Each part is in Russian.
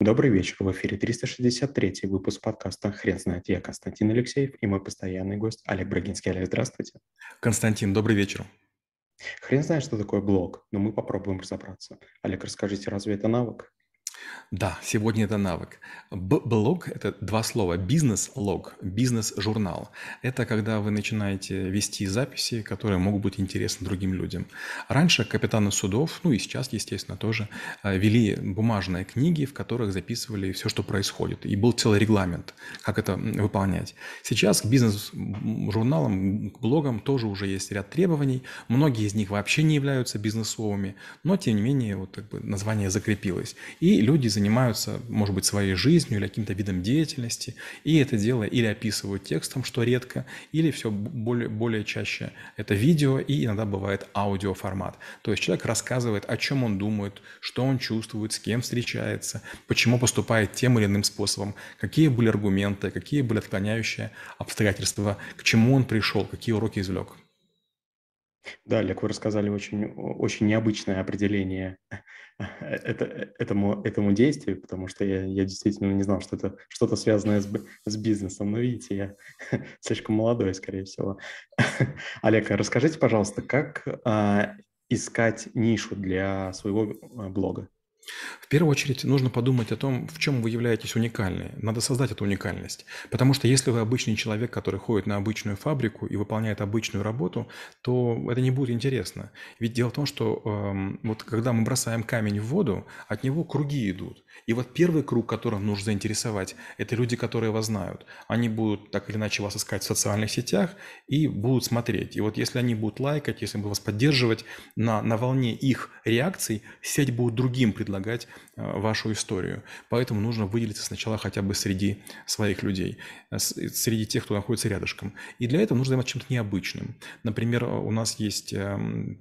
Добрый вечер. В эфире 363 выпуск подкаста «Хрен знает». Я Константин Алексеев и мой постоянный гость Олег Брагинский. Олег, здравствуйте. Константин, добрый вечер. Хрен знает, что такое блог, но мы попробуем разобраться. Олег, расскажите, разве это навык? Да, сегодня это навык. Блог– это два слова. Бизнес-лог, бизнес-журнал. Это когда вы начинаете вести записи, которые могут быть интересны другим людям. Раньше капитаны судов, ну и сейчас, естественно, тоже, э, вели бумажные книги, в которых записывали все, что происходит. И был целый регламент, как это выполнять. Сейчас к бизнес-журналам, к блогам тоже уже есть ряд требований. Многие из них вообще не являются бизнесовыми, но, тем не менее, вот как бы название закрепилось. И люди занимаются, может быть, своей жизнью или каким-то видом деятельности, и это дело или описывают текстом, что редко, или все более, более чаще это видео, и иногда бывает аудиоформат. То есть человек рассказывает, о чем он думает, что он чувствует, с кем встречается, почему поступает тем или иным способом, какие были аргументы, какие были отклоняющие обстоятельства, к чему он пришел, какие уроки извлек. Да, Олег, вы рассказали очень, очень необычное определение это, этому, этому действию, потому что я, я действительно не знал, что это что-то связанное с, с бизнесом. Но видите, я слишком молодой, скорее всего. Олег, расскажите, пожалуйста, как а, искать нишу для своего а, блога? В первую очередь нужно подумать о том, в чем вы являетесь уникальны. Надо создать эту уникальность. Потому что если вы обычный человек, который ходит на обычную фабрику и выполняет обычную работу, то это не будет интересно. Ведь дело в том, что э, вот когда мы бросаем камень в воду, от него круги идут. И вот первый круг, которым нужно заинтересовать, это люди, которые вас знают. Они будут так или иначе вас искать в социальных сетях и будут смотреть. И вот если они будут лайкать, если будут вас поддерживать, на, на волне их реакций сеть будет другим предлагать э, вашу историю. Поэтому нужно выделиться сначала хотя бы среди своих людей, э, среди тех, кто находится рядышком. И для этого нужно заниматься чем-то необычным. Например, у нас есть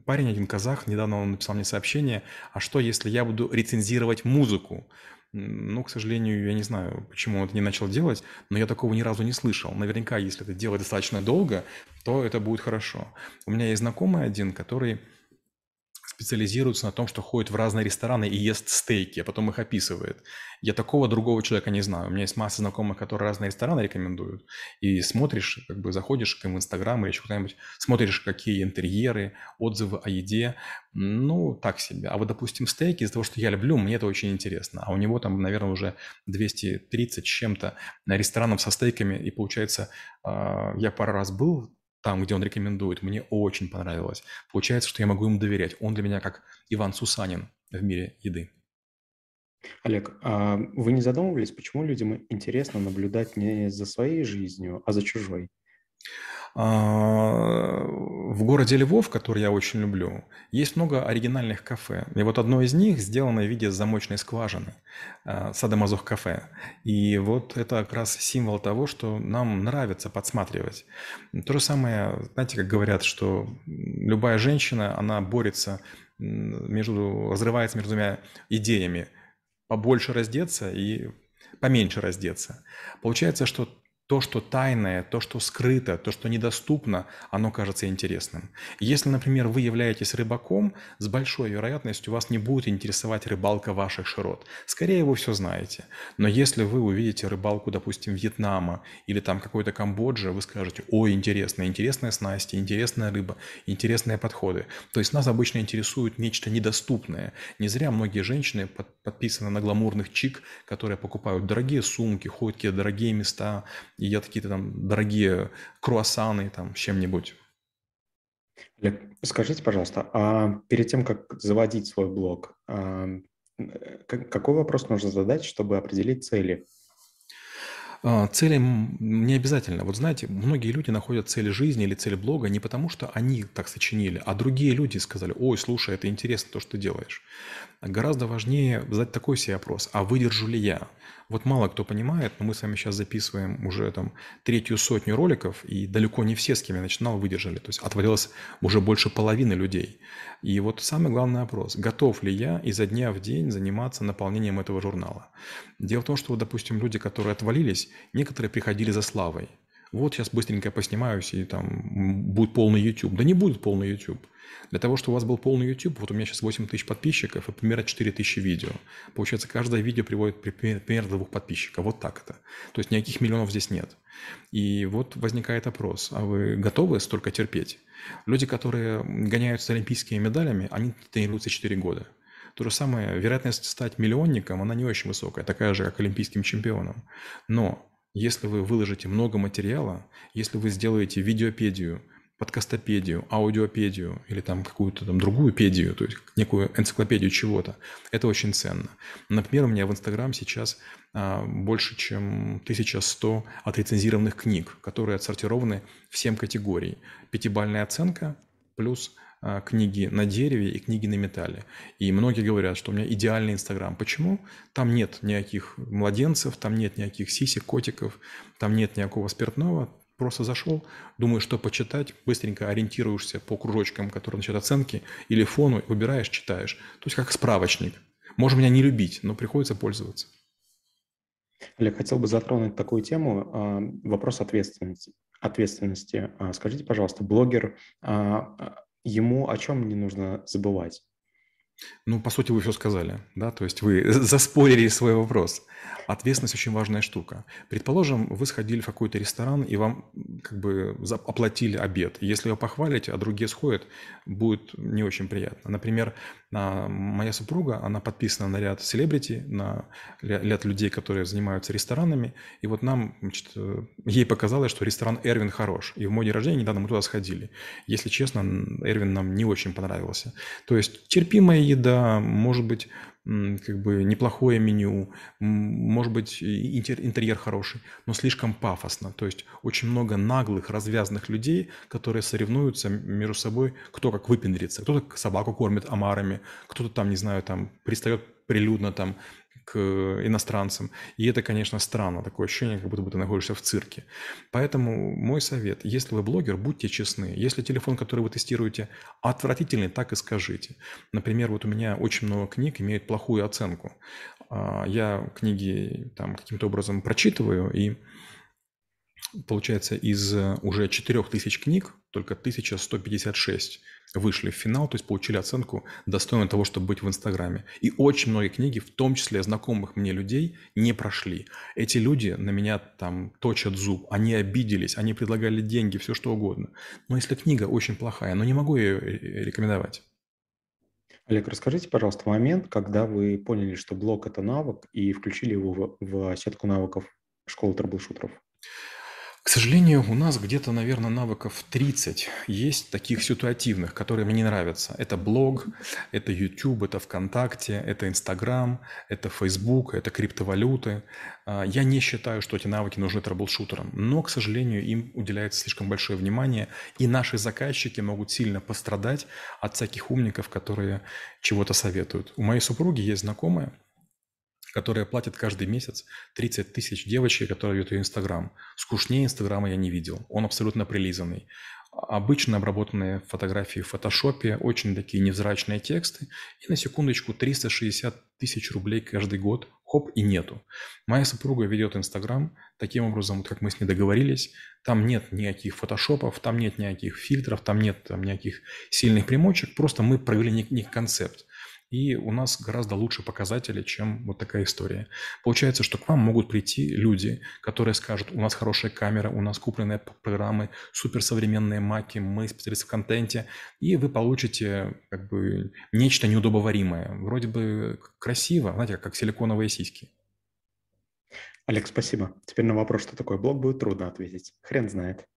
парень, один казах, недавно он написал мне сообщение, а что если я буду рецензировать музыку? Ну, к сожалению, я не знаю, почему он это не начал делать, но я такого ни разу не слышал. Наверняка, если это делать достаточно долго, то это будет хорошо. У меня есть знакомый один, который специализируется на том, что ходит в разные рестораны и ест стейки, а потом их описывает. Я такого другого человека не знаю. У меня есть масса знакомых, которые разные рестораны рекомендуют. И смотришь, как бы заходишь в Инстаграм или еще куда-нибудь, смотришь, какие интерьеры, отзывы о еде. Ну, так себе. А вот, допустим, стейки, из-за того, что я люблю, мне это очень интересно. А у него там, наверное, уже 230 с чем-то ресторанов со стейками. И получается, а, я пару раз был там, где он рекомендует, мне очень понравилось. Получается, что я могу ему доверять. Он для меня как Иван Сусанин в мире еды. Олег, а вы не задумывались, почему людям интересно наблюдать не за своей жизнью, а за чужой? В городе Львов, который я очень люблю, есть много оригинальных кафе. И вот одно из них сделано в виде замочной скважины, а, Садомазох кафе. И вот это как раз символ того, что нам нравится подсматривать. То же самое, знаете, как говорят, что любая женщина, она борется между, разрывается между двумя идеями. Побольше раздеться и поменьше раздеться. Получается, что то, что тайное, то, что скрыто, то, что недоступно, оно кажется интересным. Если, например, вы являетесь рыбаком, с большой вероятностью вас не будет интересовать рыбалка ваших широт. Скорее, вы все знаете. Но если вы увидите рыбалку, допустим, Вьетнама или там какой-то Камбоджи, вы скажете, ой, интересно, интересная снасти, интересная рыба, интересные подходы. То есть нас обычно интересует нечто недоступное. Не зря многие женщины подписаны на гламурных чик, которые покупают дорогие сумки, ходят в дорогие места, едят какие-то там дорогие круассаны там с чем-нибудь. Скажите, пожалуйста, а перед тем, как заводить свой блог, а, какой вопрос нужно задать, чтобы определить цели? А, цели не обязательно. Вот знаете, многие люди находят цель жизни или цель блога не потому, что они так сочинили, а другие люди сказали, ой, слушай, это интересно то, что ты делаешь. Гораздо важнее задать такой себе вопрос, а выдержу ли я? Вот мало кто понимает, но мы с вами сейчас записываем уже там третью сотню роликов, и далеко не все, с кем я начинал, выдержали. То есть отвалилось уже больше половины людей. И вот самый главный вопрос, готов ли я изо дня в день заниматься наполнением этого журнала? Дело в том, что, допустим, люди, которые отвалились, некоторые приходили за славой. Вот сейчас быстренько поснимаюсь, и там будет полный YouTube. Да не будет полный YouTube. Для того, чтобы у вас был полный YouTube, вот у меня сейчас 8 тысяч подписчиков и примерно 4 тысячи видео. Получается, каждое видео приводит примерно двух подписчиков. Вот так это. То есть никаких миллионов здесь нет. И вот возникает вопрос, а вы готовы столько терпеть? Люди, которые гоняются олимпийскими медалями, они тренируются 4 года. То же самое, вероятность стать миллионником, она не очень высокая, такая же, как олимпийским чемпионом. Но если вы выложите много материала, если вы сделаете видеопедию, подкастопедию, аудиопедию или там какую-то там другую педию, то есть некую энциклопедию чего-то, это очень ценно. Например, у меня в Инстаграм сейчас а, больше, чем 1100 отрецензированных книг, которые отсортированы в 7 категорий. Пятибальная оценка плюс книги на дереве и книги на металле. И многие говорят, что у меня идеальный Инстаграм. Почему? Там нет никаких младенцев, там нет никаких сисек, котиков, там нет никакого спиртного, Просто зашел, думаешь, что почитать, быстренько ориентируешься по кружочкам, которые насчет оценки, или фону, выбираешь, читаешь. То есть как справочник. Можно меня не любить, но приходится пользоваться. Олег, хотел бы затронуть такую тему, а, вопрос ответственности. ответственности. А, скажите, пожалуйста, блогер, а, ему о чем не нужно забывать? Ну, по сути, вы все сказали, да, то есть вы заспорили свой вопрос. Ответственность очень важная штука. Предположим, вы сходили в какой-то ресторан и вам как бы оплатили обед. Если вы похвалите, а другие сходят, будет не очень приятно. Например, моя супруга, она подписана на ряд селебрити, на ряд людей, которые занимаются ресторанами. И вот нам, значит, э, ей показалось, что ресторан Эрвин хорош. И в мой день рождения недавно мы туда сходили. Если честно, Эрвин нам не очень понравился. То есть терпимая еда, может быть, как бы неплохое меню, может быть, интерьер хороший, но слишком пафосно. То есть очень много наглых, развязанных людей, которые соревнуются между собой, кто как выпендрится. Кто-то собаку кормит омарами, кто-то там, не знаю, там пристает прилюдно там к иностранцам. И это, конечно, странно, такое ощущение, как будто бы ты находишься в цирке. Поэтому мой совет, если вы блогер, будьте честны. Если телефон, который вы тестируете, отвратительный, так и скажите. Например, вот у меня очень много книг имеют плохую оценку. А, я книги там каким-то образом прочитываю, и получается, из уже 4000 книг только 1156 вышли в финал, то есть получили оценку достойную того, чтобы быть в Инстаграме. И очень многие книги, в том числе знакомых мне людей, не прошли. Эти люди на меня там точат зуб, они обиделись, они предлагали деньги, все что угодно. Но если книга очень плохая, но не могу ее рекомендовать. Олег, расскажите, пожалуйста, момент, когда вы поняли, что блок – это навык, и включили его в, в сетку навыков школы траблшутеров. К сожалению, у нас где-то, наверное, навыков 30 есть таких ситуативных, которые мне не нравятся. Это блог, это YouTube, это ВКонтакте, это Инстаграм, это Facebook, это криптовалюты. А, я не считаю, что эти навыки нужны траблшутерам, но, к сожалению, им уделяется слишком большое внимание, и наши заказчики могут сильно пострадать от всяких умников, которые чего-то советуют. У моей супруги есть знакомая, которая платит каждый месяц 30 тысяч девочек, которые ведут ее Инстаграм. Скучнее Инстаграма я не видел. Он абсолютно прилизанный. Обычно обработанные фотографии в фотошопе, очень такие невзрачные тексты. И на секундочку 360 тысяч рублей каждый год. Хоп, и нету. Моя супруга ведет Инстаграм таким образом, вот как мы с ней договорились. Там нет никаких фотошопов, там нет никаких фильтров, там нет там, никаких сильных примочек. Просто мы провели некий концепт и у нас гораздо лучше показатели, чем вот такая история. Получается, что к вам могут прийти люди, которые скажут, у нас хорошая камера, у нас купленные программы, суперсовременные маки, мы специалисты в контенте, и вы получите как бы нечто неудобоваримое. Вроде бы красиво, знаете, как силиконовые сиськи. Олег, спасибо. Теперь на вопрос, что такое блог, будет трудно ответить. Хрен знает.